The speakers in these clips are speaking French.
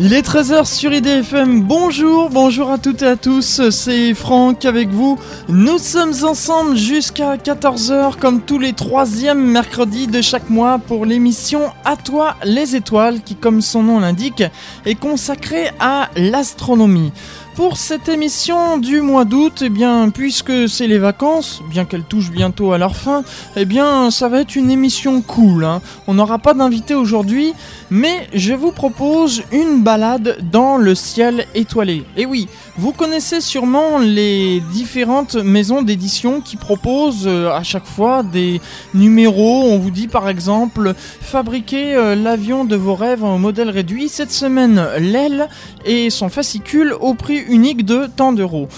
Il est 13h sur IDFM, bonjour, bonjour à toutes et à tous, c'est Franck avec vous. Nous sommes ensemble jusqu'à 14h comme tous les troisièmes mercredis de chaque mois pour l'émission À toi les étoiles qui comme son nom l'indique est consacrée à l'astronomie pour cette émission du mois d'août, eh bien, puisque c'est les vacances, bien qu'elles touchent bientôt à leur fin, eh bien, ça va être une émission cool. Hein. On n'aura pas d'invité aujourd'hui, mais je vous propose une balade dans le ciel étoilé. Et oui, vous connaissez sûrement les différentes maisons d'édition qui proposent euh, à chaque fois des numéros. On vous dit par exemple fabriquer euh, l'avion de vos rêves en modèle réduit. Cette semaine, l'aile et son fascicule au prix unique de tant d'euros.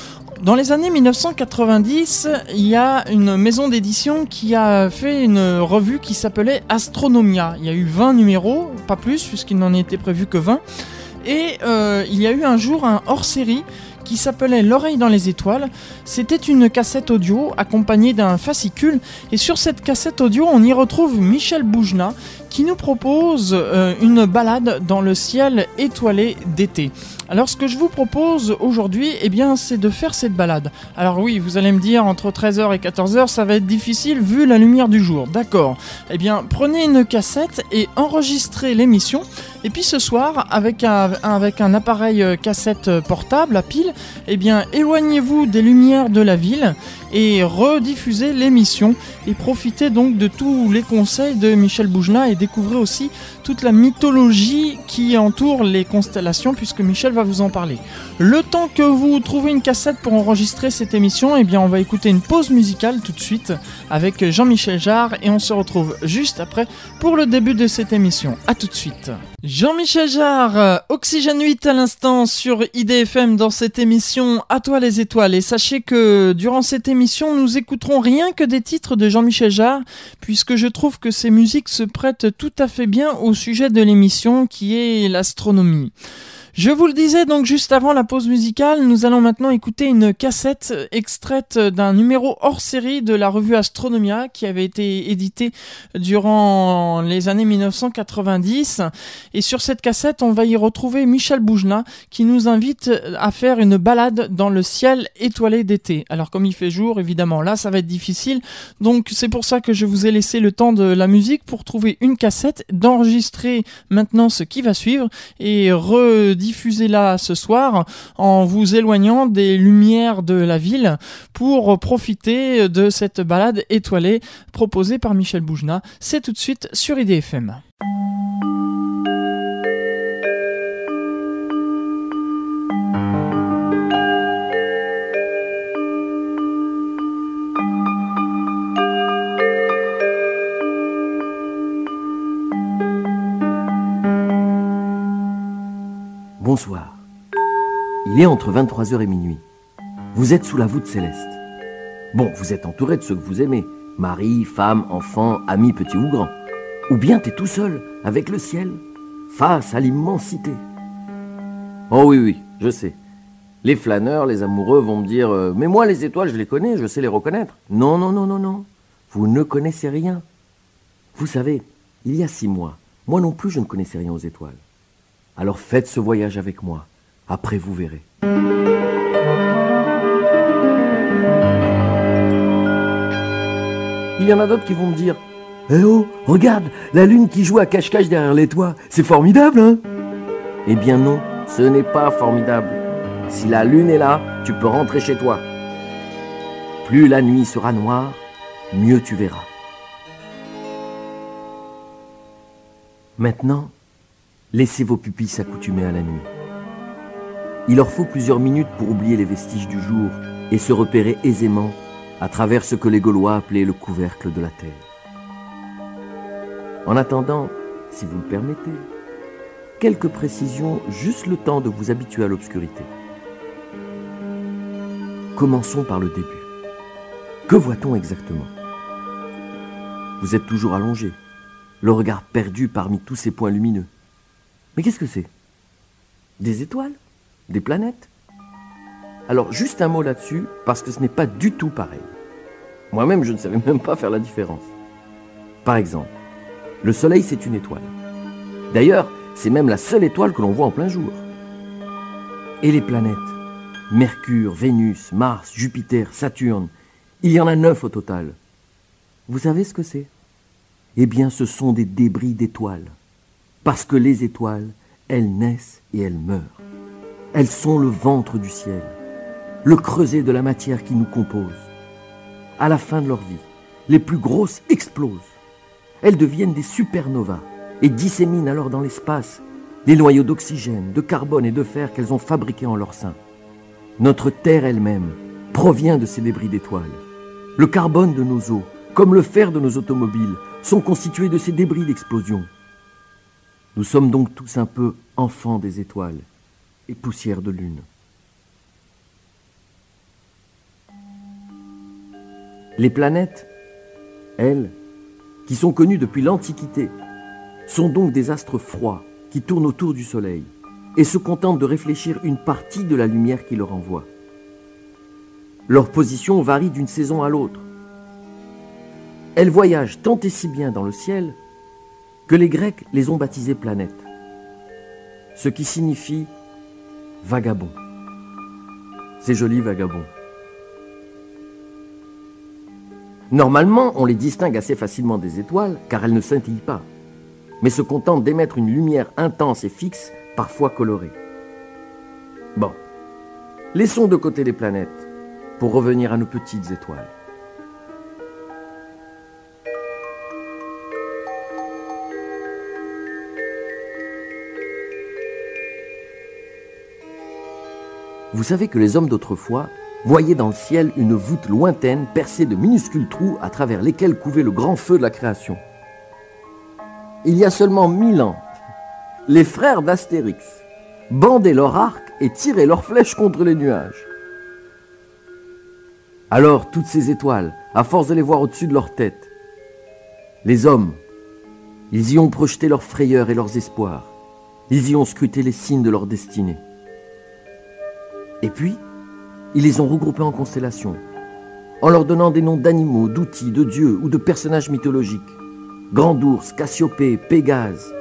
Dans les années 1990, il y a une maison d'édition qui a fait une revue qui s'appelait Astronomia. Il y a eu 20 numéros, pas plus, puisqu'il n'en était prévu que 20. Et euh, il y a eu un jour un hors-série qui s'appelait L'oreille dans les étoiles. C'était une cassette audio accompagnée d'un fascicule et sur cette cassette audio on y retrouve Michel Boujna qui nous propose euh, une balade dans le ciel étoilé d'été. Alors ce que je vous propose aujourd'hui, eh bien, c'est de faire cette balade. Alors oui, vous allez me dire entre 13h et 14h, ça va être difficile vu la lumière du jour. D'accord. Eh bien, prenez une cassette et enregistrez l'émission. Et puis ce soir, avec un, avec un appareil euh, cassette portable à pile, eh bien, éloignez-vous des lumières de la ville et rediffusez l'émission et profitez donc de tous les conseils de Michel Boujna et découvrez aussi toute la mythologie qui entoure les constellations puisque Michel va vous en parler. Le temps que vous trouvez une cassette pour enregistrer cette émission, eh bien on va écouter une pause musicale tout de suite avec Jean-Michel Jarre et on se retrouve juste après pour le début de cette émission. A tout de suite. Jean-Michel Jarre, Oxygène 8 à l'instant sur IDFM dans cette À toi les étoiles et sachez que durant cette émission nous écouterons rien que des titres de Jean-Michel Jarre, puisque je trouve que ces musiques se prêtent tout à fait bien au sujet de l'émission qui est l'astronomie. Je vous le disais donc juste avant la pause musicale, nous allons maintenant écouter une cassette extraite d'un numéro hors série de la revue Astronomia qui avait été édité durant les années 1990. Et sur cette cassette, on va y retrouver Michel Boujna qui nous invite à faire une balade dans le ciel étoilé d'été. Alors comme il fait jour, évidemment, là ça va être difficile. Donc c'est pour ça que je vous ai laissé le temps de la musique pour trouver une cassette, d'enregistrer maintenant ce qui va suivre et redire diffusez-la ce soir en vous éloignant des lumières de la ville pour profiter de cette balade étoilée proposée par Michel Boujna. C'est tout de suite sur IDFM. Bonsoir. Il est entre 23h et minuit. Vous êtes sous la voûte céleste. Bon, vous êtes entouré de ceux que vous aimez. Mari, femme, enfant, amis petits ou grands. Ou bien t'es tout seul, avec le ciel, face à l'immensité. Oh oui, oui, je sais. Les flâneurs, les amoureux vont me dire euh, Mais moi, les étoiles, je les connais, je sais les reconnaître. Non, non, non, non, non. Vous ne connaissez rien. Vous savez, il y a six mois, moi non plus, je ne connaissais rien aux étoiles. Alors faites ce voyage avec moi. Après, vous verrez. Il y en a d'autres qui vont me dire Eh oh, regarde, la lune qui joue à cache-cache derrière les toits, c'est formidable, hein? Eh bien non, ce n'est pas formidable. Si la lune est là, tu peux rentrer chez toi. Plus la nuit sera noire, mieux tu verras. Maintenant, Laissez vos pupilles s'accoutumer à la nuit. Il leur faut plusieurs minutes pour oublier les vestiges du jour et se repérer aisément à travers ce que les Gaulois appelaient le couvercle de la terre. En attendant, si vous le permettez, quelques précisions, juste le temps de vous habituer à l'obscurité. Commençons par le début. Que voit-on exactement? Vous êtes toujours allongé, le regard perdu parmi tous ces points lumineux. Mais qu'est-ce que c'est? Des étoiles? Des planètes? Alors juste un mot là-dessus, parce que ce n'est pas du tout pareil. Moi-même, je ne savais même pas faire la différence. Par exemple, le Soleil, c'est une étoile. D'ailleurs, c'est même la seule étoile que l'on voit en plein jour. Et les planètes? Mercure, Vénus, Mars, Jupiter, Saturne, il y en a neuf au total. Vous savez ce que c'est? Eh bien, ce sont des débris d'étoiles. Parce que les étoiles, elles naissent et elles meurent. Elles sont le ventre du ciel, le creuset de la matière qui nous compose. À la fin de leur vie, les plus grosses explosent. Elles deviennent des supernovas et disséminent alors dans l'espace les noyaux d'oxygène, de carbone et de fer qu'elles ont fabriqués en leur sein. Notre Terre elle-même provient de ces débris d'étoiles. Le carbone de nos eaux, comme le fer de nos automobiles, sont constitués de ces débris d'explosion. Nous sommes donc tous un peu enfants des étoiles et poussière de lune. Les planètes, elles, qui sont connues depuis l'Antiquité, sont donc des astres froids qui tournent autour du Soleil et se contentent de réfléchir une partie de la lumière qui leur envoie. Leur position varie d'une saison à l'autre. Elles voyagent tant et si bien dans le ciel que les Grecs les ont baptisées planètes, ce qui signifie vagabond. C'est joli vagabond. Normalement, on les distingue assez facilement des étoiles car elles ne scintillent pas, mais se contentent d'émettre une lumière intense et fixe, parfois colorée. Bon, laissons de côté les planètes pour revenir à nos petites étoiles. Vous savez que les hommes d'autrefois voyaient dans le ciel une voûte lointaine percée de minuscules trous à travers lesquels couvait le grand feu de la création. Il y a seulement mille ans, les frères d'Astérix bandaient leur arc et tiraient leurs flèches contre les nuages. Alors toutes ces étoiles, à force de les voir au-dessus de leur tête, les hommes, ils y ont projeté leurs frayeurs et leurs espoirs. Ils y ont scruté les signes de leur destinée. Et puis, ils les ont regroupés en constellations, en leur donnant des noms d'animaux, d'outils, de dieux ou de personnages mythologiques. Grand ours, Cassiopée, Pégase.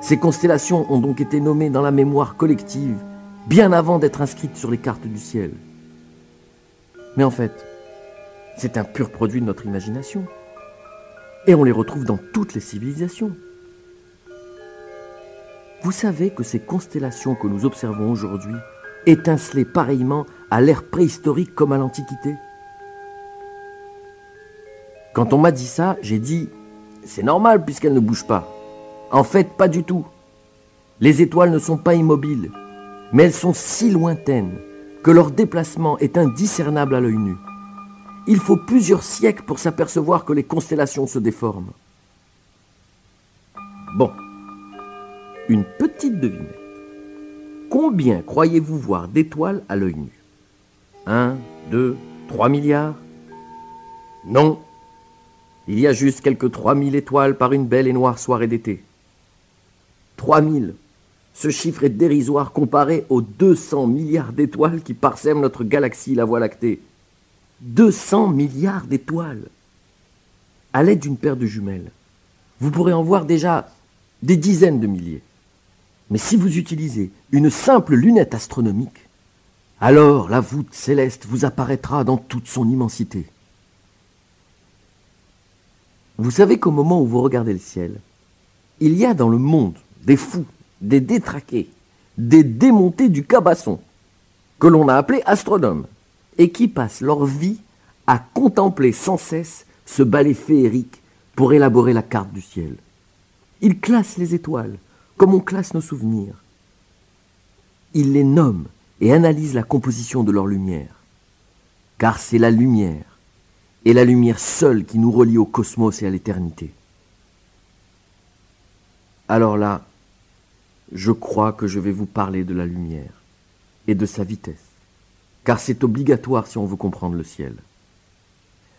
Ces constellations ont donc été nommées dans la mémoire collective bien avant d'être inscrites sur les cartes du ciel. Mais en fait, c'est un pur produit de notre imagination. Et on les retrouve dans toutes les civilisations. Vous savez que ces constellations que nous observons aujourd'hui étincelaient pareillement à l'ère préhistorique comme à l'Antiquité Quand on m'a dit ça, j'ai dit c'est normal puisqu'elles ne bougent pas. En fait, pas du tout. Les étoiles ne sont pas immobiles, mais elles sont si lointaines que leur déplacement est indiscernable à l'œil nu. Il faut plusieurs siècles pour s'apercevoir que les constellations se déforment. Bon, une petite devinette. Combien croyez-vous voir d'étoiles à l'œil nu? Un, deux, trois milliards? Non, il y a juste quelques 3000 étoiles par une belle et noire soirée d'été. 3000 Ce chiffre est dérisoire comparé aux 200 milliards d'étoiles qui parsèment notre galaxie, la Voie lactée. 200 milliards d'étoiles À l'aide d'une paire de jumelles, vous pourrez en voir déjà des dizaines de milliers. Mais si vous utilisez une simple lunette astronomique, alors la voûte céleste vous apparaîtra dans toute son immensité. Vous savez qu'au moment où vous regardez le ciel, il y a dans le monde des fous, des détraqués, des démontés du cabasson, que l'on a appelés astronomes, et qui passent leur vie à contempler sans cesse ce balai féerique pour élaborer la carte du ciel. Ils classent les étoiles comme on classe nos souvenirs. Ils les nomment et analysent la composition de leur lumière. Car c'est la lumière et la lumière seule qui nous relie au cosmos et à l'éternité. Alors là, je crois que je vais vous parler de la lumière et de sa vitesse, car c'est obligatoire si on veut comprendre le ciel.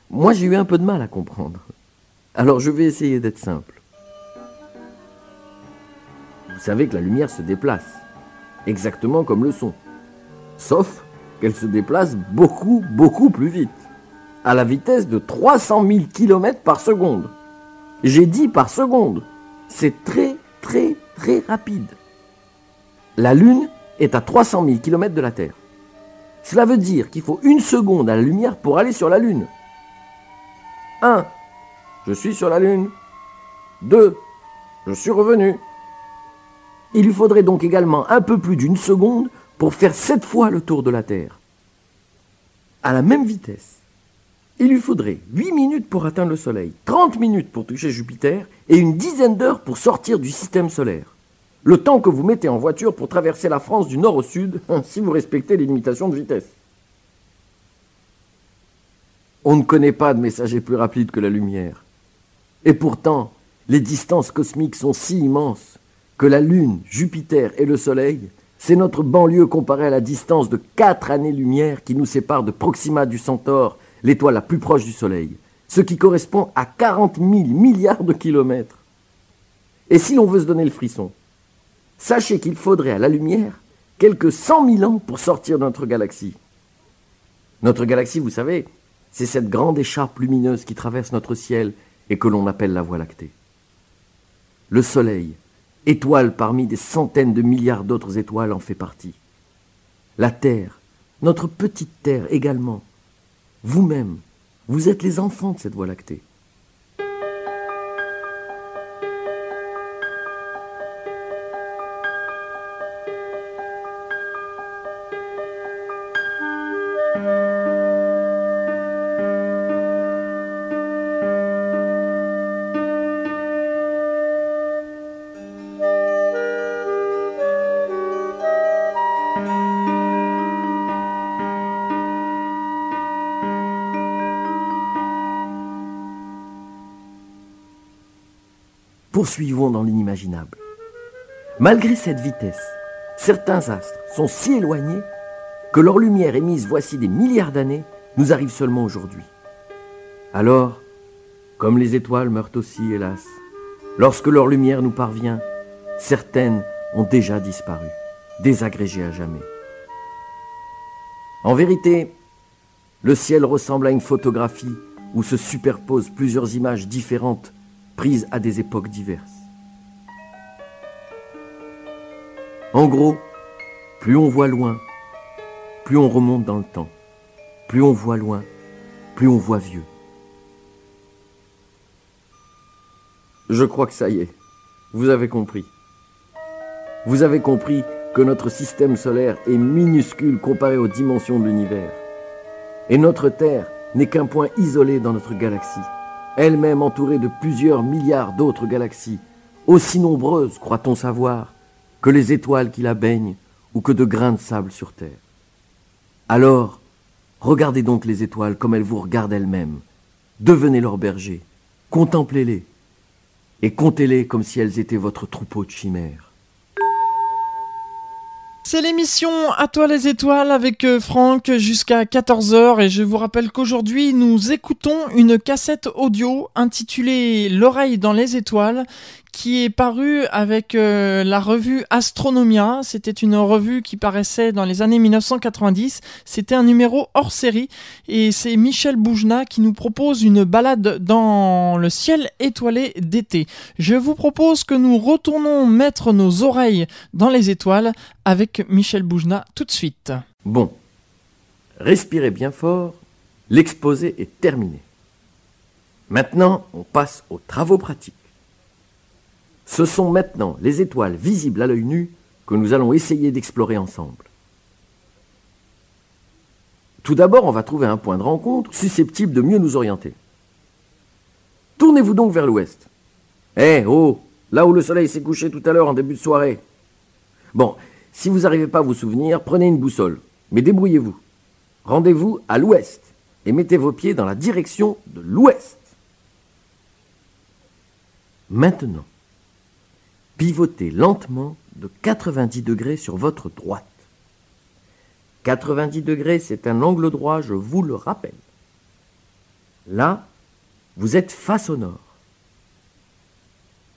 Moi j'ai eu un peu de mal à comprendre, alors je vais essayer d'être simple. Vous savez que la lumière se déplace, exactement comme le son, sauf qu'elle se déplace beaucoup, beaucoup plus vite à la vitesse de 300 000 km par seconde. J'ai dit par seconde. C'est très, très, très rapide. La Lune est à 300 000 km de la Terre. Cela veut dire qu'il faut une seconde à la lumière pour aller sur la Lune. 1. Je suis sur la Lune. 2. Je suis revenu. Il lui faudrait donc également un peu plus d'une seconde pour faire sept fois le tour de la Terre. À la même vitesse, il lui faudrait 8 minutes pour atteindre le Soleil, 30 minutes pour toucher Jupiter et une dizaine d'heures pour sortir du système solaire. Le temps que vous mettez en voiture pour traverser la France du nord au sud, si vous respectez les limitations de vitesse. On ne connaît pas de messager plus rapide que la lumière. Et pourtant, les distances cosmiques sont si immenses que la Lune, Jupiter et le Soleil, c'est notre banlieue comparée à la distance de 4 années-lumière qui nous sépare de Proxima du Centaure, l'étoile la plus proche du Soleil, ce qui correspond à 40 000 milliards de kilomètres. Et si l'on veut se donner le frisson, sachez qu'il faudrait à la lumière quelques 100 000 ans pour sortir de notre galaxie. Notre galaxie, vous savez, c'est cette grande écharpe lumineuse qui traverse notre ciel et que l'on appelle la Voie lactée le Soleil, étoile parmi des centaines de milliards d'autres étoiles, en fait partie. La Terre, notre petite Terre également. Vous-même, vous êtes les enfants de cette Voie lactée. Poursuivons dans l'inimaginable. Malgré cette vitesse, certains astres sont si éloignés que leur lumière émise voici des milliards d'années nous arrive seulement aujourd'hui. Alors, comme les étoiles meurent aussi, hélas, lorsque leur lumière nous parvient, certaines ont déjà disparu, désagrégées à jamais. En vérité, le ciel ressemble à une photographie où se superposent plusieurs images différentes prises à des époques diverses. En gros, plus on voit loin, plus on remonte dans le temps. Plus on voit loin, plus on voit vieux. Je crois que ça y est, vous avez compris. Vous avez compris que notre système solaire est minuscule comparé aux dimensions de l'univers. Et notre Terre n'est qu'un point isolé dans notre galaxie elle-même entourée de plusieurs milliards d'autres galaxies, aussi nombreuses, croit-on savoir, que les étoiles qui la baignent ou que de grains de sable sur Terre. Alors, regardez donc les étoiles comme elles vous regardent elles-mêmes. Devenez leurs bergers, contemplez-les, et comptez-les comme si elles étaient votre troupeau de chimères. C'est l'émission À toi les étoiles avec euh, Franck jusqu'à 14h et je vous rappelle qu'aujourd'hui nous écoutons une cassette audio intitulée L'oreille dans les étoiles qui est paru avec euh, la revue Astronomia. C'était une revue qui paraissait dans les années 1990. C'était un numéro hors série et c'est Michel Boujna qui nous propose une balade dans le ciel étoilé d'été. Je vous propose que nous retournons mettre nos oreilles dans les étoiles avec Michel Boujna tout de suite. Bon, respirez bien fort. L'exposé est terminé. Maintenant, on passe aux travaux pratiques. Ce sont maintenant les étoiles visibles à l'œil nu que nous allons essayer d'explorer ensemble. Tout d'abord, on va trouver un point de rencontre susceptible de mieux nous orienter. Tournez-vous donc vers l'ouest. Eh, oh, là où le soleil s'est couché tout à l'heure en début de soirée. Bon, si vous n'arrivez pas à vous souvenir, prenez une boussole, mais débrouillez-vous. Rendez-vous à l'ouest et mettez vos pieds dans la direction de l'ouest. Maintenant, pivotez lentement de 90 degrés sur votre droite. 90 degrés, c'est un angle droit, je vous le rappelle. Là, vous êtes face au nord.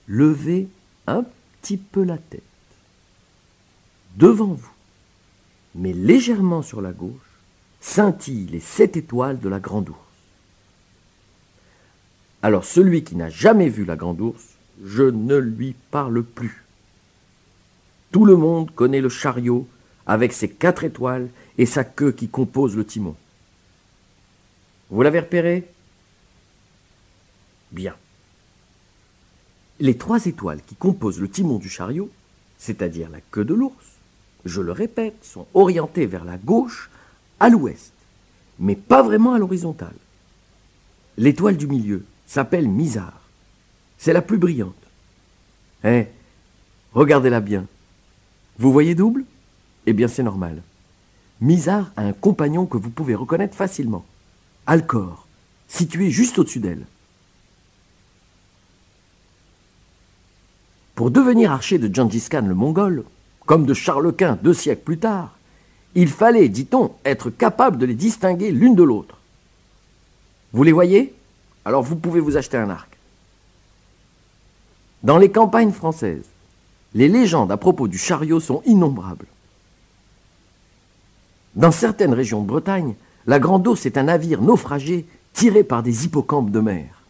Levez un petit peu la tête. Devant vous, mais légèrement sur la gauche, scintillent les sept étoiles de la Grande Ourse. Alors celui qui n'a jamais vu la Grande Ourse je ne lui parle plus. Tout le monde connaît le chariot avec ses quatre étoiles et sa queue qui compose le timon. Vous l'avez repéré? Bien. Les trois étoiles qui composent le timon du chariot, c'est-à-dire la queue de l'ours, je le répète, sont orientées vers la gauche, à l'ouest, mais pas vraiment à l'horizontale. L'étoile du milieu s'appelle Mizar. C'est la plus brillante. Eh, regardez-la bien. Vous voyez double? Eh bien, c'est normal. Mizar a un compagnon que vous pouvez reconnaître facilement. Alcor, situé juste au-dessus d'elle. Pour devenir archer de Gengis Khan le Mongol, comme de Charles Quint deux siècles plus tard, il fallait, dit-on, être capable de les distinguer l'une de l'autre. Vous les voyez? Alors vous pouvez vous acheter un arc. Dans les campagnes françaises, les légendes à propos du chariot sont innombrables. Dans certaines régions de Bretagne, la Grande Ourse est un navire naufragé tiré par des hippocampes de mer.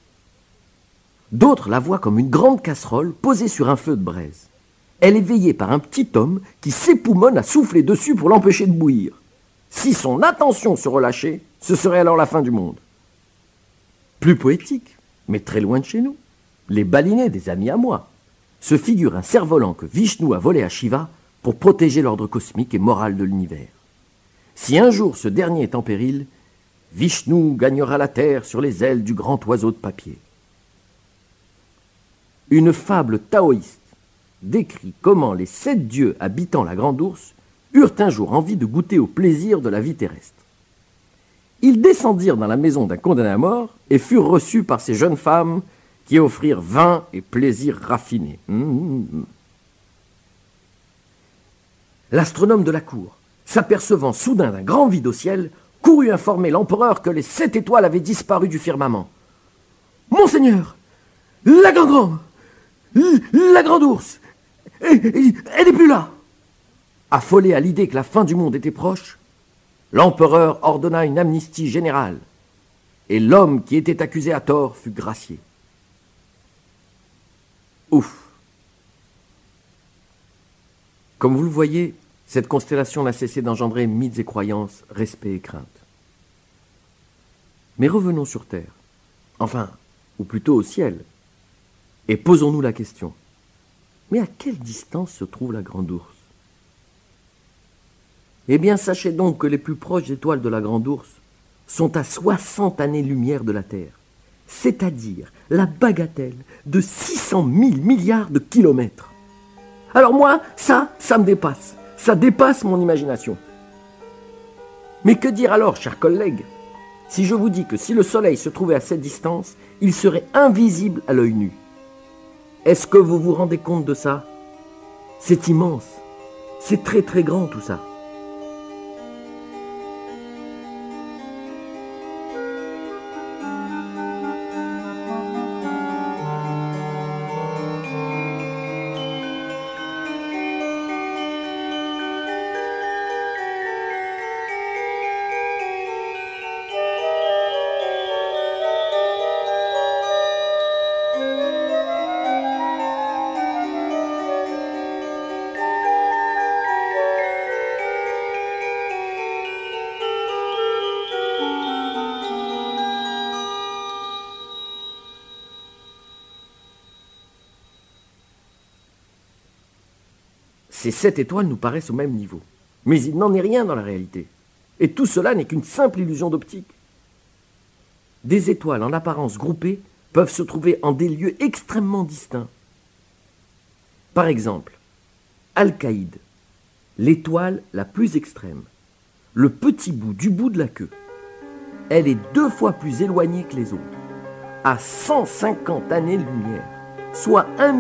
D'autres la voient comme une grande casserole posée sur un feu de braise. Elle est veillée par un petit homme qui s'époumonne à souffler dessus pour l'empêcher de bouillir. Si son attention se relâchait, ce serait alors la fin du monde. Plus poétique, mais très loin de chez nous, les balinais des amis à moi se figurent un cerf-volant que Vishnu a volé à Shiva pour protéger l'ordre cosmique et moral de l'univers. Si un jour ce dernier est en péril, Vishnu gagnera la terre sur les ailes du grand oiseau de papier. Une fable taoïste décrit comment les sept dieux habitant la grande ours eurent un jour envie de goûter au plaisir de la vie terrestre. Ils descendirent dans la maison d'un condamné à mort et furent reçus par ces jeunes femmes qui offrirent vin et plaisirs raffinés. Hum. L'astronome de la cour, s'apercevant soudain d'un grand vide au ciel, courut informer l'empereur que les sept étoiles avaient disparu du firmament. Monseigneur, la grande la grande ours, elle n'est plus là. Affolé à l'idée que la fin du monde était proche, l'empereur ordonna une amnistie générale, et l'homme qui était accusé à tort fut gracié. Ouf. Comme vous le voyez, cette constellation n'a cessé d'engendrer mythes et croyances, respect et crainte. Mais revenons sur Terre, enfin, ou plutôt au ciel, et posons-nous la question. Mais à quelle distance se trouve la Grande Ourse? Eh bien, sachez donc que les plus proches étoiles de la Grande Ourse sont à 60 années-lumière de la Terre, c'est-à-dire la bagatelle de 600 000 milliards de kilomètres. Alors moi, ça, ça me dépasse. Ça dépasse mon imagination. Mais que dire alors, chers collègues, si je vous dis que si le Soleil se trouvait à cette distance, il serait invisible à l'œil nu? Est-ce que vous vous rendez compte de ça? C'est immense. C'est très très grand tout ça. Ces sept étoiles nous paraissent au même niveau. Mais il n'en est rien dans la réalité. Et tout cela n'est qu'une simple illusion d'optique. Des étoiles en apparence groupées peuvent se trouver en des lieux extrêmement distincts. Par exemple, Alcaïde, l'étoile la plus extrême, le petit bout du bout de la queue. Elle est deux fois plus éloignée que les autres, à 150 années-lumière, soit 1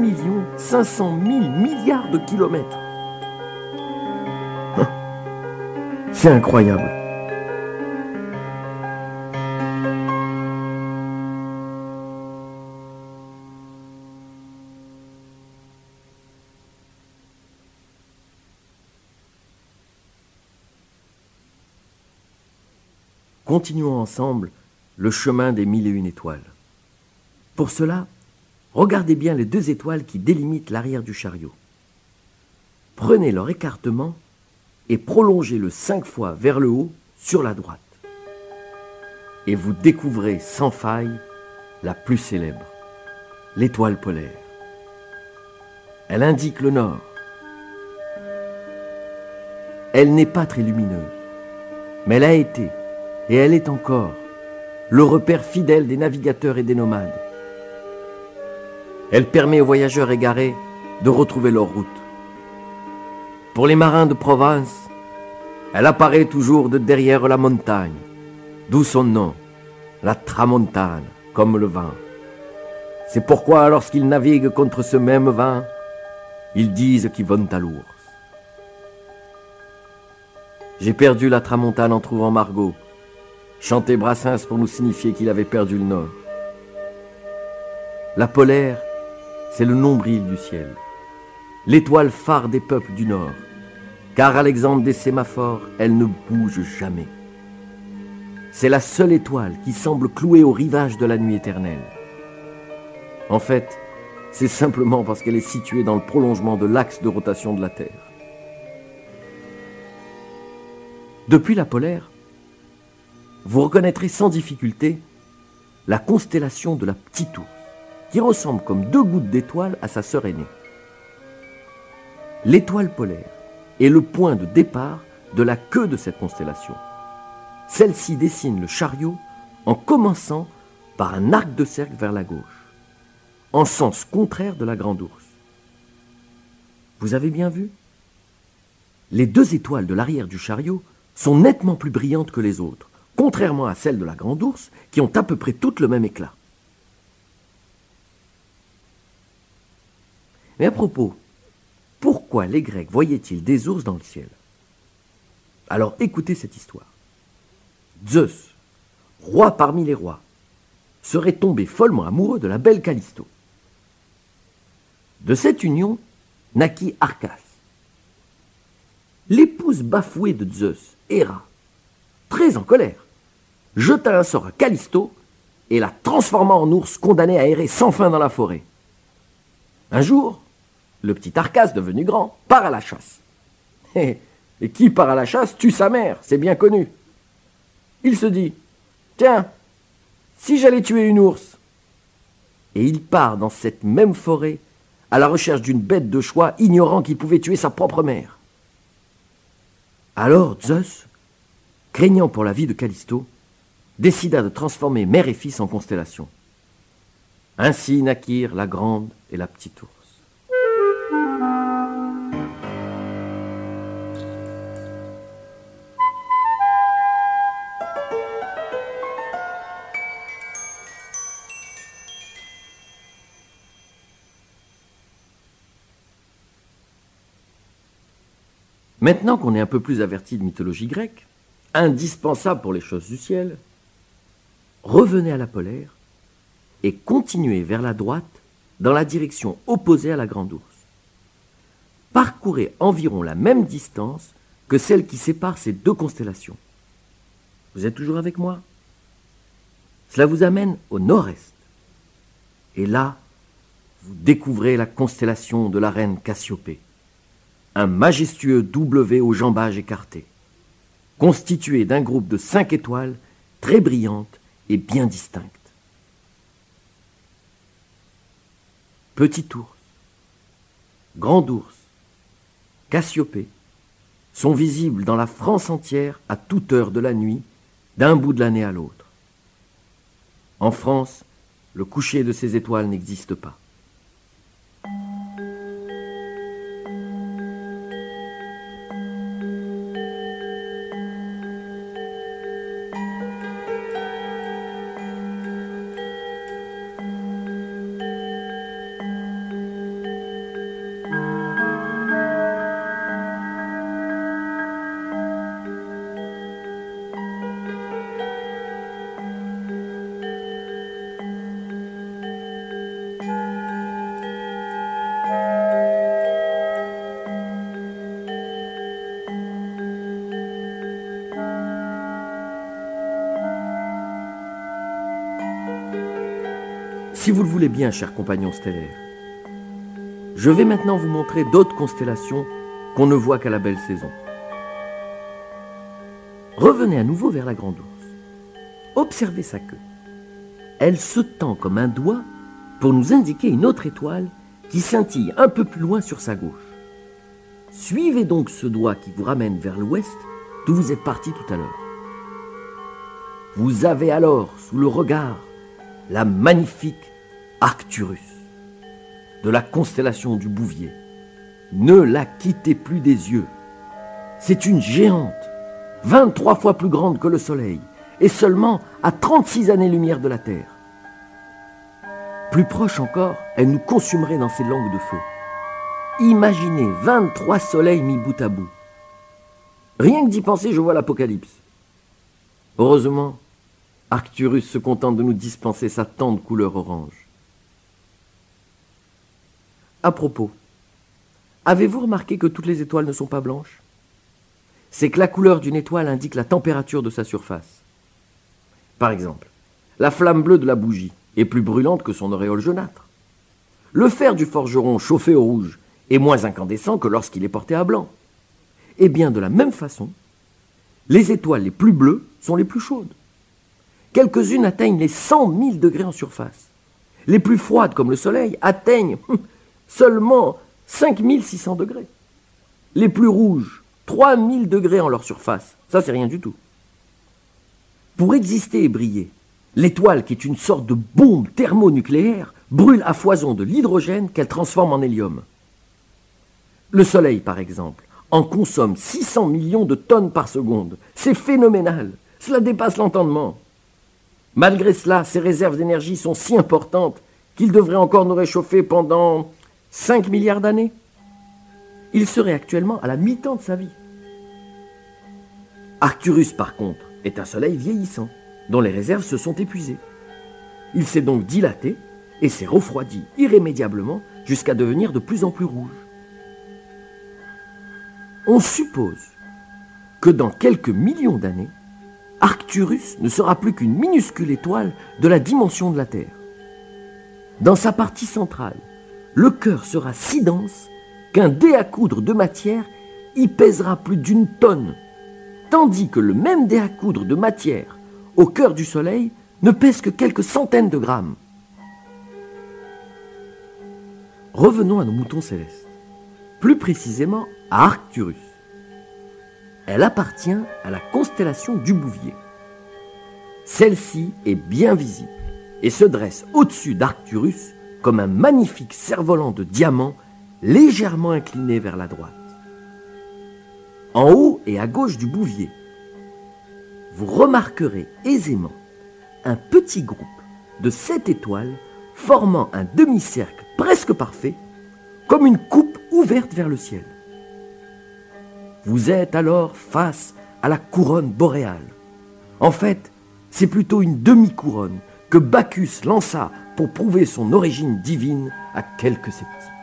500 000 milliards de kilomètres. C'est incroyable. Continuons ensemble le chemin des mille et une étoiles. Pour cela, regardez bien les deux étoiles qui délimitent l'arrière du chariot. prenez leur écartement et prolongez-le cinq fois vers le haut sur la droite. Et vous découvrez sans faille la plus célèbre, l'étoile polaire. Elle indique le nord. Elle n'est pas très lumineuse, mais elle a été, et elle est encore, le repère fidèle des navigateurs et des nomades. Elle permet aux voyageurs égarés de retrouver leur route. Pour les marins de Provence, elle apparaît toujours de derrière la montagne, d'où son nom, la tramontane, comme le vent. C'est pourquoi lorsqu'ils naviguent contre ce même vent, ils disent qu'ils vont à l'ours. J'ai perdu la tramontane en trouvant Margot, chantait Brassens pour nous signifier qu'il avait perdu le nord. La polaire, c'est le nombril du ciel, l'étoile phare des peuples du nord, car à l'exemple des sémaphores, elle ne bouge jamais. C'est la seule étoile qui semble clouée au rivage de la nuit éternelle. En fait, c'est simplement parce qu'elle est située dans le prolongement de l'axe de rotation de la Terre. Depuis la polaire, vous reconnaîtrez sans difficulté la constellation de la Petite Ours, qui ressemble comme deux gouttes d'étoile à sa sœur aînée. L'étoile polaire est le point de départ de la queue de cette constellation. Celle-ci dessine le chariot en commençant par un arc de cercle vers la gauche, en sens contraire de la grande ours. Vous avez bien vu? Les deux étoiles de l'arrière du chariot sont nettement plus brillantes que les autres, contrairement à celles de la grande ours, qui ont à peu près toutes le même éclat. Mais à propos, pourquoi les Grecs voyaient-ils des ours dans le ciel? Alors écoutez cette histoire. Zeus, roi parmi les rois, serait tombé follement amoureux de la belle Callisto. De cette union naquit Arcas. L'épouse bafouée de Zeus, Héra, très en colère, jeta un sort à Callisto et la transforma en ours condamné à errer sans fin dans la forêt. Un jour, le petit Arcas, devenu grand, part à la chasse. Et, et qui part à la chasse tue sa mère, c'est bien connu. Il se dit Tiens, si j'allais tuer une ours Et il part dans cette même forêt à la recherche d'une bête de choix, ignorant qu'il pouvait tuer sa propre mère. Alors Zeus, craignant pour la vie de Callisto, décida de transformer mère et fils en constellations. Ainsi naquirent la grande et la petite ours. Maintenant qu'on est un peu plus averti de mythologie grecque, indispensable pour les choses du ciel, revenez à la polaire et continuez vers la droite dans la direction opposée à la grande ours. Parcourez environ la même distance que celle qui sépare ces deux constellations. Vous êtes toujours avec moi? Cela vous amène au nord-est. Et là, vous découvrez la constellation de la reine Cassiopée, un majestueux W au jambage écarté, constitué d'un groupe de cinq étoiles très brillantes et bien distinctes. Petit ours, grand ours, Cassiopée sont visibles dans la France entière à toute heure de la nuit, d'un bout de l'année à l'autre. En France, le coucher de ces étoiles n'existe pas. Si vous le voulez bien, chers compagnons stellaires, je vais maintenant vous montrer d'autres constellations qu'on ne voit qu'à la belle saison. Revenez à nouveau vers la grande ours. Observez sa queue. Elle se tend comme un doigt pour nous indiquer une autre étoile qui scintille un peu plus loin sur sa gauche. Suivez donc ce doigt qui vous ramène vers l'ouest d'où vous êtes parti tout à l'heure. Vous avez alors sous le regard la magnifique Arcturus de la constellation du Bouvier. Ne la quittez plus des yeux. C'est une géante, 23 fois plus grande que le Soleil, et seulement à 36 années-lumière de la Terre. Plus proche encore, elle nous consumerait dans ses langues de feu. Imaginez 23 soleils mis bout à bout. Rien que d'y penser, je vois l'apocalypse. Heureusement, Arcturus se contente de nous dispenser sa tendre couleur orange. À propos, avez-vous remarqué que toutes les étoiles ne sont pas blanches? C'est que la couleur d'une étoile indique la température de sa surface. Par exemple, la flamme bleue de la bougie est plus brûlante que son auréole jaunâtre. Le fer du forgeron chauffé au rouge est moins incandescent que lorsqu'il est porté à blanc. Et bien de la même façon, les étoiles les plus bleues sont les plus chaudes. Quelques-unes atteignent les 100 000 degrés en surface. Les plus froides, comme le Soleil, atteignent seulement 5600 degrés. Les plus rouges, 3000 degrés en leur surface. Ça, c'est rien du tout. Pour exister et briller, l'étoile, qui est une sorte de bombe thermonucléaire, brûle à foison de l'hydrogène qu'elle transforme en hélium. Le Soleil, par exemple, en consomme 600 millions de tonnes par seconde. C'est phénoménal. Cela dépasse l'entendement. Malgré cela, ses réserves d'énergie sont si importantes qu'il devrait encore nous réchauffer pendant 5 milliards d'années. Il serait actuellement à la mi-temps de sa vie. Arcturus, par contre, est un soleil vieillissant, dont les réserves se sont épuisées. Il s'est donc dilaté et s'est refroidi irrémédiablement jusqu'à devenir de plus en plus rouge. On suppose que dans quelques millions d'années, Arcturus ne sera plus qu'une minuscule étoile de la dimension de la Terre. Dans sa partie centrale, le cœur sera si dense qu'un dé à coudre de matière y pèsera plus d'une tonne, tandis que le même dé à coudre de matière au cœur du Soleil ne pèse que quelques centaines de grammes. Revenons à nos moutons célestes, plus précisément à Arcturus. Elle appartient à la constellation du Bouvier. Celle-ci est bien visible et se dresse au-dessus d'Arcturus comme un magnifique cerf-volant de diamant légèrement incliné vers la droite. En haut et à gauche du bouvier, vous remarquerez aisément un petit groupe de sept étoiles formant un demi-cercle presque parfait, comme une coupe ouverte vers le ciel. Vous êtes alors face à la couronne boréale. En fait, c'est plutôt une demi-couronne que Bacchus lança pour prouver son origine divine à quelques sceptiques.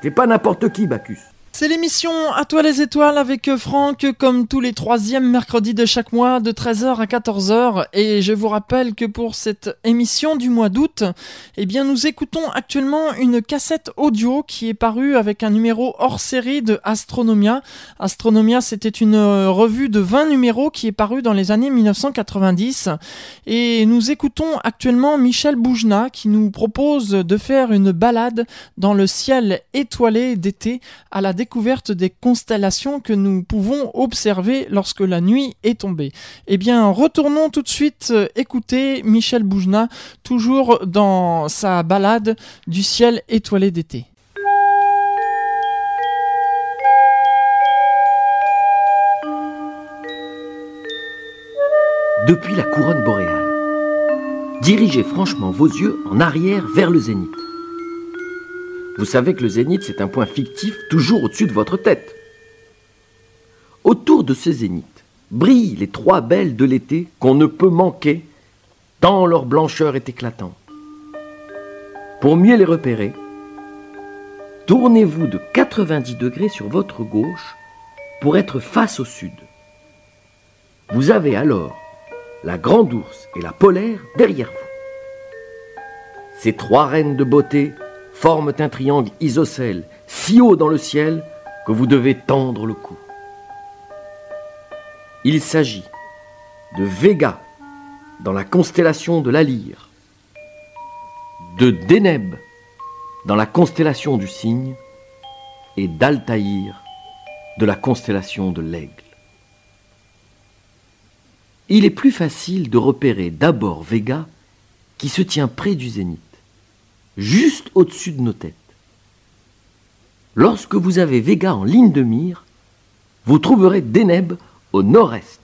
C'est pas n'importe qui, Bacchus. C'est l'émission À toi les étoiles avec euh, Franck comme tous les troisièmes mercredis de chaque mois de 13h à 14h et je vous rappelle que pour cette émission du mois d'août, eh bien nous écoutons actuellement une cassette audio qui est parue avec un numéro hors série de Astronomia. Astronomia c'était une euh, revue de 20 numéros qui est parue dans les années 1990 et nous écoutons actuellement Michel Boujna qui nous propose de faire une balade dans le ciel étoilé d'été à la découverte des constellations que nous pouvons observer lorsque la nuit est tombée. Eh bien, retournons tout de suite euh, écouter Michel Boujna, toujours dans sa balade du ciel étoilé d'été. Depuis la couronne boréale, dirigez franchement vos yeux en arrière vers le zénith. Vous savez que le zénith, c'est un point fictif toujours au-dessus de votre tête. Autour de ce zénith brillent les trois belles de l'été qu'on ne peut manquer, tant leur blancheur est éclatante. Pour mieux les repérer, tournez-vous de 90 degrés sur votre gauche pour être face au sud. Vous avez alors la grande ours et la polaire derrière vous. Ces trois reines de beauté forment un triangle isocèle si haut dans le ciel que vous devez tendre le cou. Il s'agit de Vega dans la constellation de la lyre, de Deneb dans la constellation du cygne et d'Altaïr de la constellation de l'aigle. Il est plus facile de repérer d'abord Vega qui se tient près du zénith, juste au-dessus de nos têtes. Lorsque vous avez Vega en ligne de mire, vous trouverez Deneb au nord-est,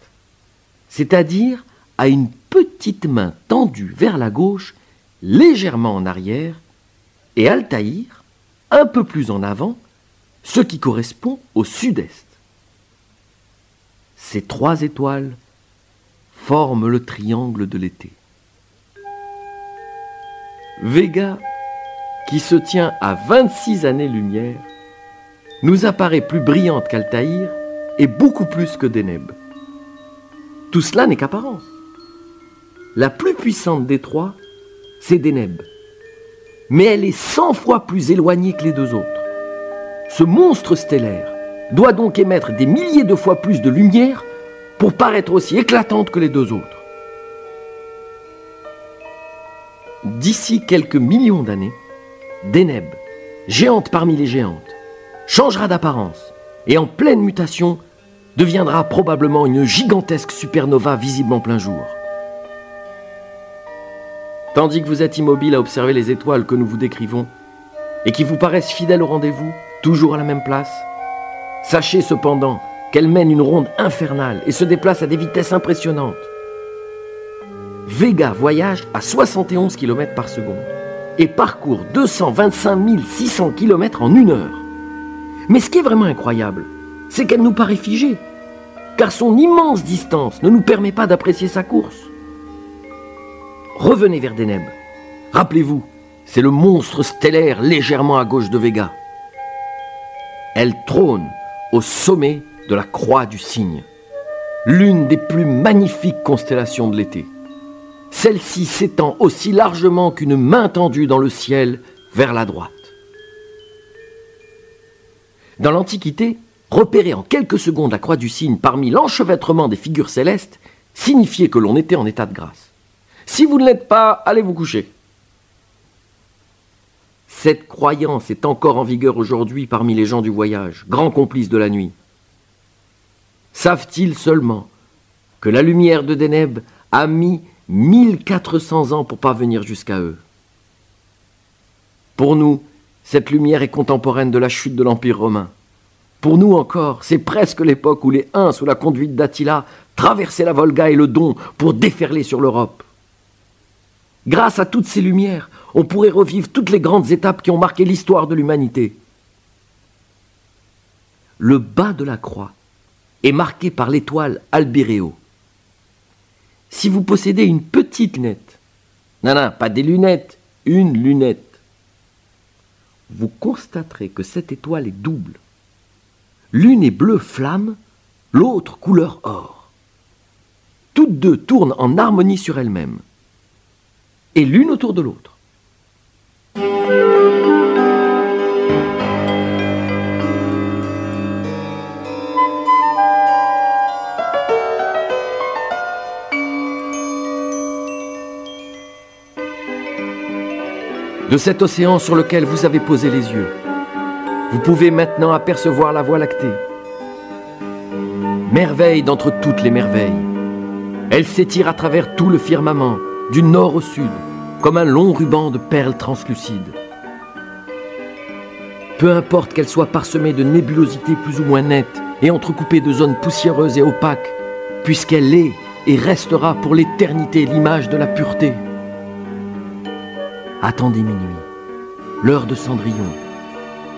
c'est-à-dire à une petite main tendue vers la gauche, légèrement en arrière, et Altaïr un peu plus en avant, ce qui correspond au sud-est. Ces trois étoiles forment le triangle de l'été. Vega, qui se tient à 26 années-lumière, nous apparaît plus brillante qu'Altaïr et beaucoup plus que Deneb. Tout cela n'est qu'apparence. La plus puissante des trois, c'est Deneb. Mais elle est 100 fois plus éloignée que les deux autres. Ce monstre stellaire doit donc émettre des milliers de fois plus de lumière pour paraître aussi éclatante que les deux autres. D'ici quelques millions d'années, Deneb, géante parmi les géantes, changera d'apparence et en pleine mutation deviendra probablement une gigantesque supernova visible en plein jour. Tandis que vous êtes immobile à observer les étoiles que nous vous décrivons et qui vous paraissent fidèles au rendez-vous, toujours à la même place, sachez cependant qu'elles mènent une ronde infernale et se déplacent à des vitesses impressionnantes. Vega voyage à 71 km par seconde et parcourt 225 600 km en une heure. Mais ce qui est vraiment incroyable, c'est qu'elle nous paraît figée car son immense distance ne nous permet pas d'apprécier sa course. Revenez vers Deneb. Rappelez-vous, c'est le monstre stellaire légèrement à gauche de Vega. Elle trône au sommet de la croix du cygne, l'une des plus magnifiques constellations de l'été. Celle-ci s'étend aussi largement qu'une main tendue dans le ciel vers la droite. Dans l'Antiquité, repérer en quelques secondes la croix du cygne parmi l'enchevêtrement des figures célestes signifiait que l'on était en état de grâce. Si vous ne l'êtes pas, allez vous coucher. Cette croyance est encore en vigueur aujourd'hui parmi les gens du voyage, grands complices de la nuit. Savent-ils seulement que la lumière de Deneb a mis 1400 ans pour parvenir jusqu'à eux Pour nous, cette lumière est contemporaine de la chute de l'Empire romain. Pour nous encore, c'est presque l'époque où les Huns, sous la conduite d'Attila, traversaient la Volga et le Don pour déferler sur l'Europe. Grâce à toutes ces lumières, on pourrait revivre toutes les grandes étapes qui ont marqué l'histoire de l'humanité. Le bas de la croix est marqué par l'étoile Albireo. Si vous possédez une petite lunette, non, non, pas des lunettes, une lunette, vous constaterez que cette étoile est double. L'une est bleue flamme, l'autre couleur or. Toutes deux tournent en harmonie sur elles-mêmes, et l'une autour de l'autre. De cet océan sur lequel vous avez posé les yeux, vous pouvez maintenant apercevoir la Voie lactée. Merveille d'entre toutes les merveilles. Elle s'étire à travers tout le firmament, du nord au sud, comme un long ruban de perles translucides. Peu importe qu'elle soit parsemée de nébulosités plus ou moins nettes et entrecoupée de zones poussiéreuses et opaques, puisqu'elle est et restera pour l'éternité l'image de la pureté. Attendez minuit, l'heure de Cendrillon,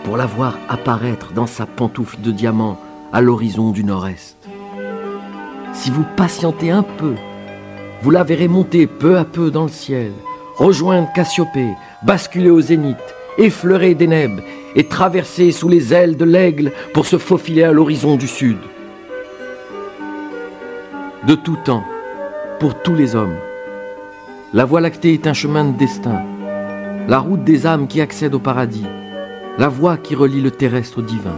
pour la voir apparaître dans sa pantoufle de diamant à l'horizon du nord-est. Si vous patientez un peu, vous la verrez monter peu à peu dans le ciel, rejoindre Cassiopée, basculer au zénith, effleurer Deneb et traverser sous les ailes de l'aigle pour se faufiler à l'horizon du sud. De tout temps, pour tous les hommes, la Voie lactée est un chemin de destin, la route des âmes qui accèdent au paradis, la voie qui relie le terrestre au divin.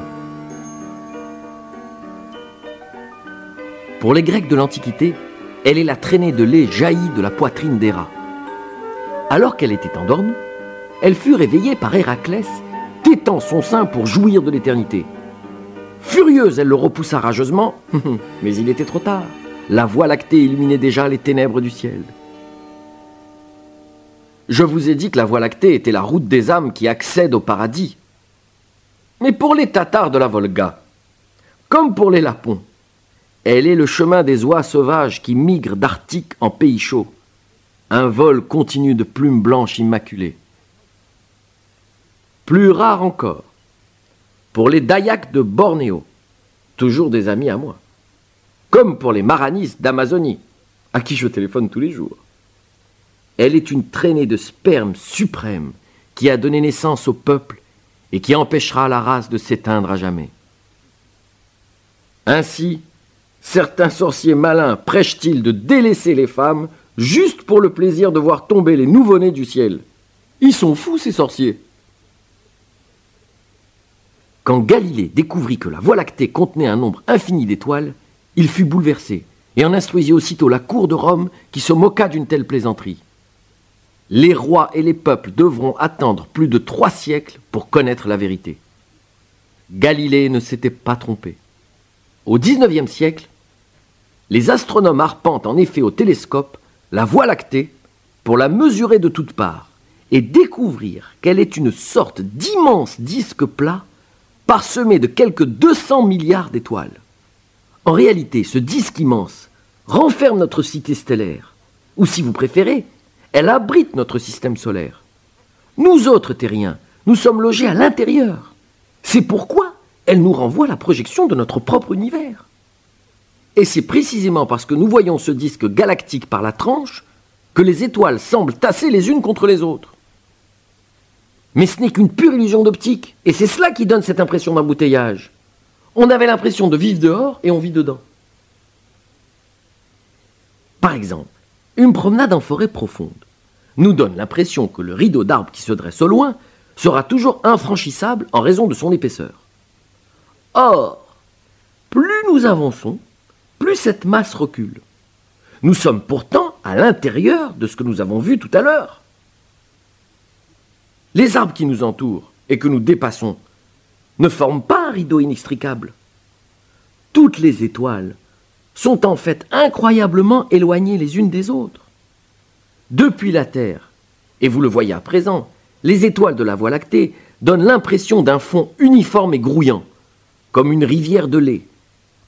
Pour les Grecs de l'Antiquité, elle est la traînée de lait jaillie de la poitrine d'Héra. Alors qu'elle était endormie, elle fut réveillée par Héraclès, tétant son sein pour jouir de l'éternité. Furieuse, elle le repoussa rageusement, mais il était trop tard. La voie lactée illuminait déjà les ténèbres du ciel. Je vous ai dit que la voie lactée était la route des âmes qui accède au paradis. Mais pour les Tatars de la Volga, comme pour les Lapons, elle est le chemin des oies sauvages qui migrent d'Arctique en pays chaud. Un vol continu de plumes blanches immaculées. Plus rare encore, pour les Dayaks de Bornéo, toujours des amis à moi, comme pour les Maranis d'Amazonie, à qui je téléphone tous les jours. Elle est une traînée de sperme suprême qui a donné naissance au peuple et qui empêchera la race de s'éteindre à jamais. Ainsi, certains sorciers malins prêchent-ils de délaisser les femmes juste pour le plaisir de voir tomber les nouveau-nés du ciel. Ils sont fous, ces sorciers. Quand Galilée découvrit que la Voie lactée contenait un nombre infini d'étoiles, il fut bouleversé et en instruisit aussitôt la cour de Rome qui se moqua d'une telle plaisanterie. Les rois et les peuples devront attendre plus de trois siècles pour connaître la vérité. Galilée ne s'était pas trompé. Au XIXe siècle, les astronomes arpentent en effet au télescope la Voie lactée pour la mesurer de toutes parts et découvrir qu'elle est une sorte d'immense disque plat parsemé de quelques 200 milliards d'étoiles. En réalité, ce disque immense renferme notre cité stellaire, ou si vous préférez, elle abrite notre système solaire. Nous autres terriens, nous sommes logés à l'intérieur. C'est pourquoi elle nous renvoie la projection de notre propre univers. Et c'est précisément parce que nous voyons ce disque galactique par la tranche que les étoiles semblent tasser les unes contre les autres. Mais ce n'est qu'une pure illusion d'optique, et c'est cela qui donne cette impression d'embouteillage. On avait l'impression de vivre dehors et on vit dedans. Par exemple, une promenade en forêt profonde nous donne l'impression que le rideau d'arbres qui se dresse au loin sera toujours infranchissable en raison de son épaisseur. Or, plus nous avançons, plus cette masse recule. Nous sommes pourtant à l'intérieur de ce que nous avons vu tout à l'heure. Les arbres qui nous entourent et que nous dépassons ne forment pas un rideau inextricable. Toutes les étoiles sont en fait incroyablement éloignées les unes des autres. Depuis la Terre, et vous le voyez à présent, les étoiles de la Voie lactée donnent l'impression d'un fond uniforme et grouillant, comme une rivière de lait,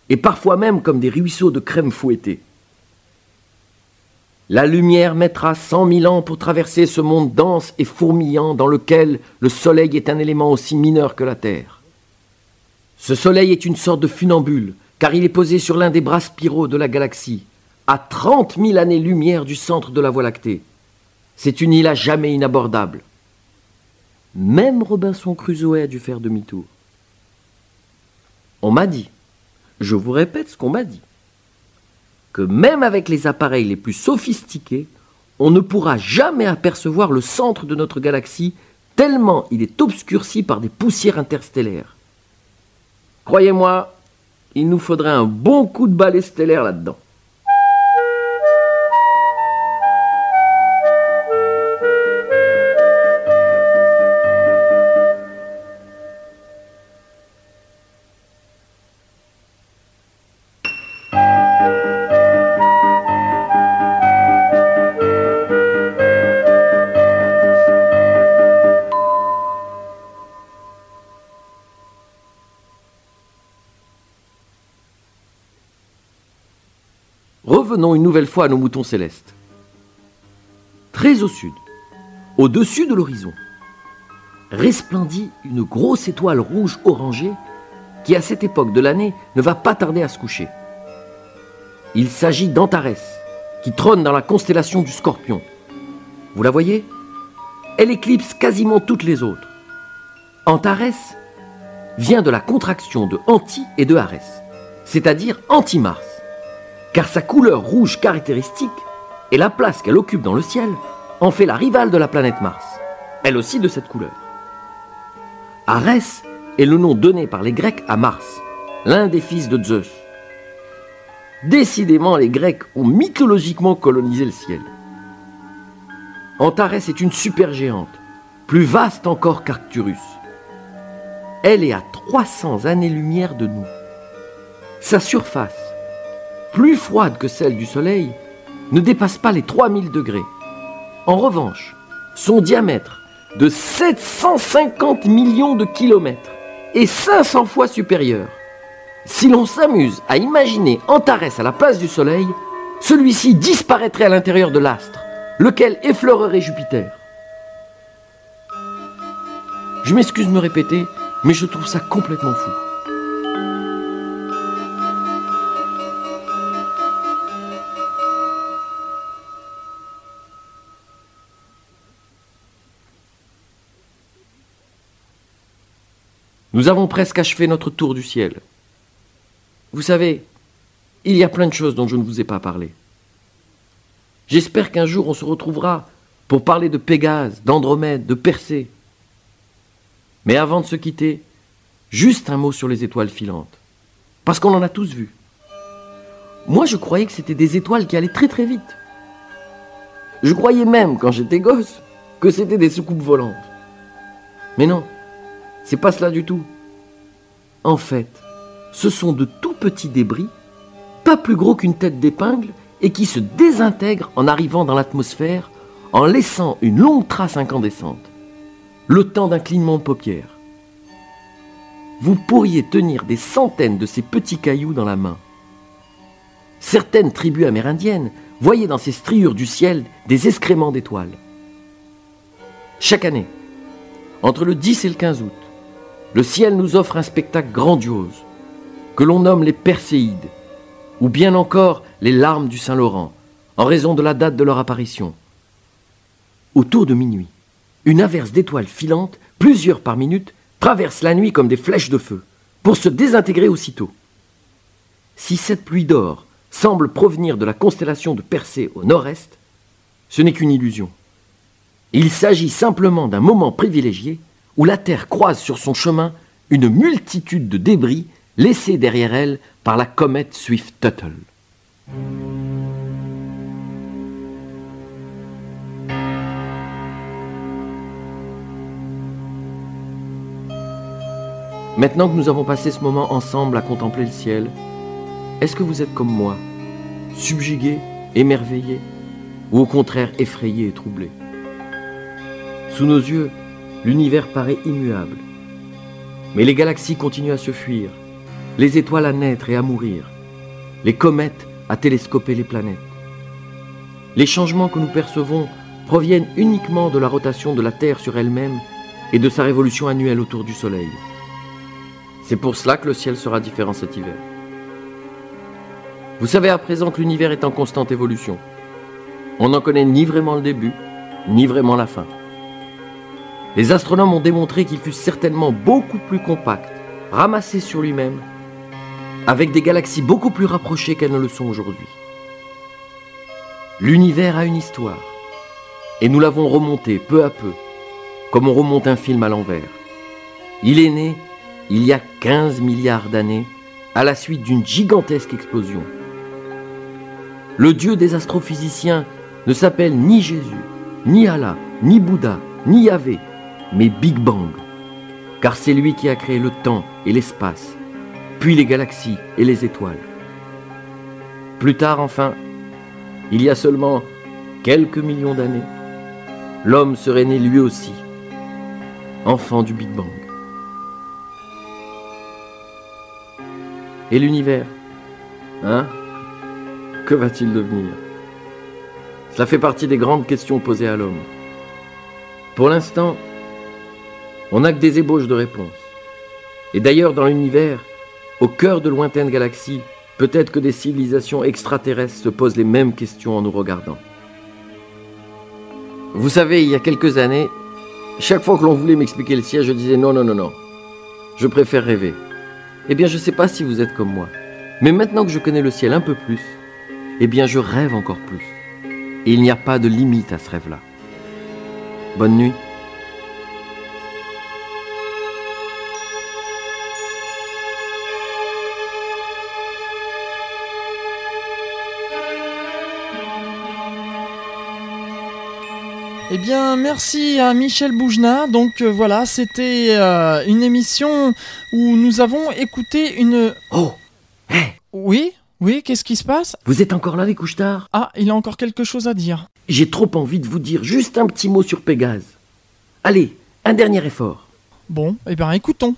et parfois même comme des ruisseaux de crème fouettée. La lumière mettra cent mille ans pour traverser ce monde dense et fourmillant dans lequel le Soleil est un élément aussi mineur que la Terre. Ce Soleil est une sorte de funambule, car il est posé sur l'un des bras spiraux de la galaxie, à trente mille années-lumière du centre de la Voie lactée. C'est une île à jamais inabordable. Même Robinson Crusoe a dû faire demi-tour. On m'a dit, je vous répète ce qu'on m'a dit, que même avec les appareils les plus sophistiqués, on ne pourra jamais apercevoir le centre de notre galaxie tellement il est obscurci par des poussières interstellaires. Croyez-moi, il nous faudrait un bon coup de balai stellaire là-dedans. Revenons une nouvelle fois à nos moutons célestes. Très au sud, au-dessus de l'horizon, resplendit une grosse étoile rouge orangée qui, à cette époque de l'année, ne va pas tarder à se coucher. Il s'agit d'Antares, qui trône dans la constellation du Scorpion. Vous la voyez? Elle éclipse quasiment toutes les autres. Antares vient de la contraction de Anti et de Arès, c'est-à-dire anti-Mars car sa couleur rouge caractéristique et la place qu'elle occupe dans le ciel en fait la rivale de la planète Mars. elle aussi de cette couleur. Arès est le nom donné par les Grecs à Mars, l'un des fils de Zeus. Décidément, les Grecs ont mythologiquement colonisé le ciel. Antares est une supergéante, plus vaste encore qu'Arcturus. Elle est à 300 années-lumière de nous. Sa surface, plus froide que celle du Soleil, ne dépasse pas les 3000 degrés. En revanche, son diamètre, de 750 millions de kilomètres, est 500 fois supérieur. Si l'on s'amuse à imaginer Antares à la place du Soleil, celui-ci disparaîtrait à l'intérieur de l'astre, lequel effleurerait Jupiter. Je m'excuse de me répéter, mais je trouve ça complètement fou. Nous avons presque achevé notre tour du ciel. Vous savez, il y a plein de choses dont je ne vous ai pas parlé. J'espère qu'un jour on se retrouvera pour parler de Pégase, d'Andromède, de Persée. Mais avant de se quitter, juste un mot sur les étoiles filantes. Parce qu'on en a tous vu. Moi, je croyais que c'était des étoiles qui allaient très très vite. Je croyais même, quand j'étais gosse, que c'était des soucoupes volantes. Mais non, c'est pas cela du tout. En fait, ce sont de tout petits débris, pas plus gros qu'une tête d'épingle, et qui se désintègrent en arrivant dans l'atmosphère en laissant une longue trace incandescente. Le temps d'un clignement de paupières. Vous pourriez tenir des centaines de ces petits cailloux dans la main. Certaines tribus amérindiennes voyaient dans ces striures du ciel des excréments d'étoiles. Chaque année, entre le 10 et le 15 août, le ciel nous offre un spectacle grandiose, que l'on nomme les Perséides, ou bien encore les larmes du Saint-Laurent, en raison de la date de leur apparition. Autour de minuit, une averse d'étoiles filantes, plusieurs par minute, traverse la nuit comme des flèches de feu, pour se désintégrer aussitôt. Si cette pluie d'or semble provenir de la constellation de Persée au nord-est, ce n'est qu'une illusion. Il s'agit simplement d'un moment privilégié où la Terre croise sur son chemin une multitude de débris laissés derrière elle par la comète Swift-Tuttle. Maintenant que nous avons passé ce moment ensemble à contempler le ciel, est-ce que vous êtes comme moi, subjugué, émerveillé, ou au contraire effrayé et troublé? Sous nos yeux, l'univers paraît immuable. Mais les galaxies continuent à se fuir, les étoiles à naître et à mourir, les comètes à télescoper les planètes. Les changements que nous percevons proviennent uniquement de la rotation de la Terre sur elle-même et de sa révolution annuelle autour du Soleil. C'est pour cela que le ciel sera différent cet hiver. Vous savez à présent que l'univers est en constante évolution. On n'en connaît ni vraiment le début, ni vraiment la fin. Les astronomes ont démontré qu'il fut certainement beaucoup plus compact, ramassé sur lui-même, avec des galaxies beaucoup plus rapprochées qu'elles ne le sont aujourd'hui. L'univers a une histoire, et nous l'avons remonté peu à peu, comme on remonte un film à l'envers. Il est né il y a 15 milliards d'années, à la suite d'une gigantesque explosion. Le dieu des astrophysiciens ne s'appelle ni Jésus, ni Allah, ni Bouddha, ni Yahvé, mais Big Bang, car c'est lui qui a créé le temps et l'espace, puis les galaxies et les étoiles. Plus tard, enfin, il y a seulement quelques millions d'années, l'homme serait né lui aussi, enfant du Big Bang. Et l'univers Hein Que va-t-il devenir? Cela fait partie des grandes questions posées à l'homme. Pour l'instant, on n'a que des ébauches de réponses. Et d'ailleurs, dans l'univers, au cœur de lointaines galaxies, peut-être que des civilisations extraterrestres se posent les mêmes questions en nous regardant. Vous savez, il y a quelques années, chaque fois que l'on voulait m'expliquer le ciel, je disais non, non, non, non. Je préfère rêver. Eh bien, je ne sais pas si vous êtes comme moi. Mais maintenant que je connais le ciel un peu plus, eh bien, je rêve encore plus. Et il n'y a pas de limite à ce rêve-là. Bonne nuit Eh bien, merci à Michel Boujna. Donc euh, voilà, c'était euh, une émission où nous avons écouté une. Oh Hé Oui Oui, qu'est-ce qui se passe? Vous êtes encore là, les couches-tard Ah, il a encore quelque chose à dire. J'ai trop envie de vous dire juste un petit mot sur Pégase. Allez, un dernier effort. Bon, eh bien, écoutons.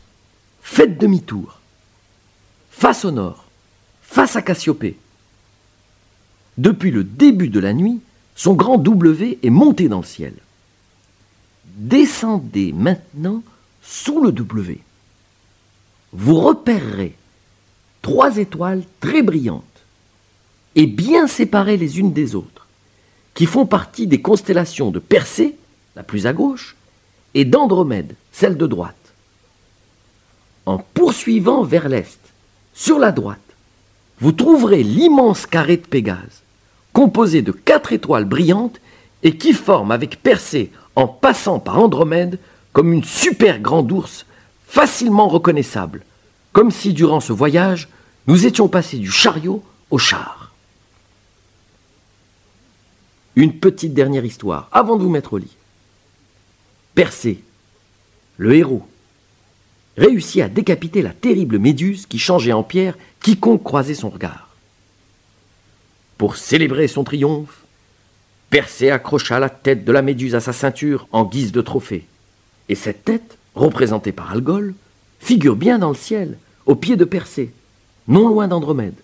Faites demi-tour. Face au nord, face à Cassiopée. Depuis le début de la nuit, son grand W est monté dans le ciel. Descendez maintenant sous le W. Vous repérerez trois étoiles très brillantes et bien séparées les unes des autres, qui font partie des constellations de Persée, la plus à gauche, et d'Andromède, celle de droite. En poursuivant vers l'est, sur la droite, vous trouverez l'immense carré de Pégase, composé de quatre étoiles brillantes et qui forme avec Persée en passant par Andromède comme une super grande ours facilement reconnaissable, comme si durant ce voyage nous étions passés du chariot au char. Une petite dernière histoire avant de vous mettre au lit. Persée, le héros, réussit à décapiter la terrible méduse qui changeait en pierre quiconque croisait son regard. Pour célébrer son triomphe, Persée accrocha la tête de la méduse à sa ceinture en guise de trophée. Et cette tête, représentée par Algol, figure bien dans le ciel, au pied de Persée, non loin d'Andromède.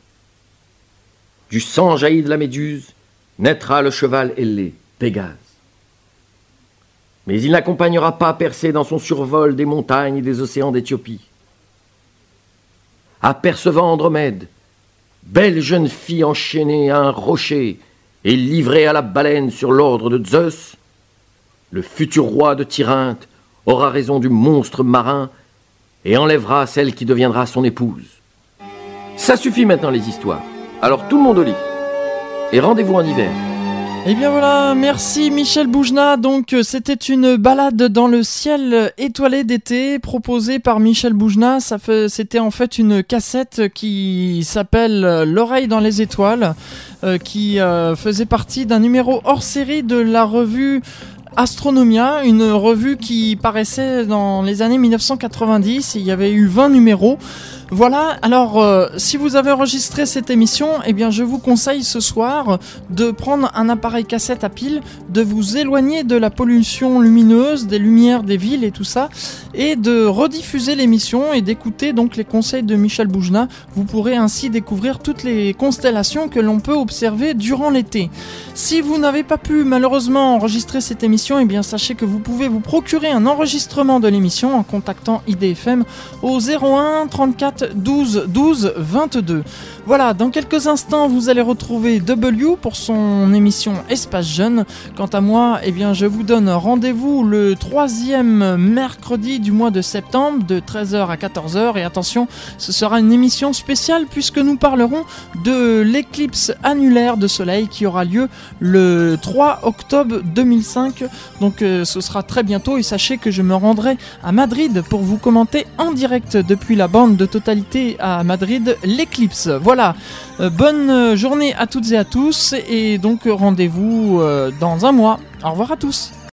Du sang jailli de la méduse naîtra le cheval ailé, Pégase. Mais il n'accompagnera pas Persée dans son survol des montagnes et des océans d'Éthiopie. Apercevant Andromède, belle jeune fille enchaînée à un rocher et livrée à la baleine sur l'ordre de Zeus, le futur roi de Tyrinthe aura raison du monstre marin et enlèvera celle qui deviendra son épouse. Ça suffit maintenant les histoires. Alors tout le monde au lit. Et rendez-vous en hiver. Eh bien voilà, merci Michel Boujna. Donc euh, c'était une balade dans le ciel étoilé d'été proposée par Michel Boujna. Ça c'était en fait une cassette qui s'appelle L'oreille dans les étoiles, euh, qui euh, faisait partie d'un numéro hors série de la revue Astronomia, une revue qui paraissait dans les années 1990. Il y avait eu 20 numéros. Voilà, alors euh, si vous avez enregistré cette émission, eh bien je vous conseille ce soir de prendre un appareil cassette à pile, de vous éloigner de la pollution lumineuse, des lumières des villes et tout ça, et de rediffuser l'émission et d'écouter donc les conseils de Michel Boujna. Vous pourrez ainsi découvrir toutes les constellations que l'on peut observer durant l'été. Si vous n'avez pas pu malheureusement enregistrer cette émission, eh bien sachez que vous pouvez vous procurer un enregistrement de l'émission en contactant IDFM au 01 34 12 12 22. Voilà, dans quelques instants, vous allez retrouver W pour son émission Espace Jeune. Quant à moi, eh bien, je vous donne rendez-vous le troisième mercredi du mois de septembre de 13h à 14h. Et attention, ce sera une émission spéciale puisque nous parlerons de l'éclipse annulaire de soleil qui aura lieu le 3 octobre 2005. Donc euh, ce sera très bientôt et sachez que je me rendrai à Madrid pour vous commenter en direct depuis la bande de totalité à Madrid l'éclipse. Euh, bonne journée à toutes et à tous et donc rendez-vous euh, dans un mois. Au revoir à tous.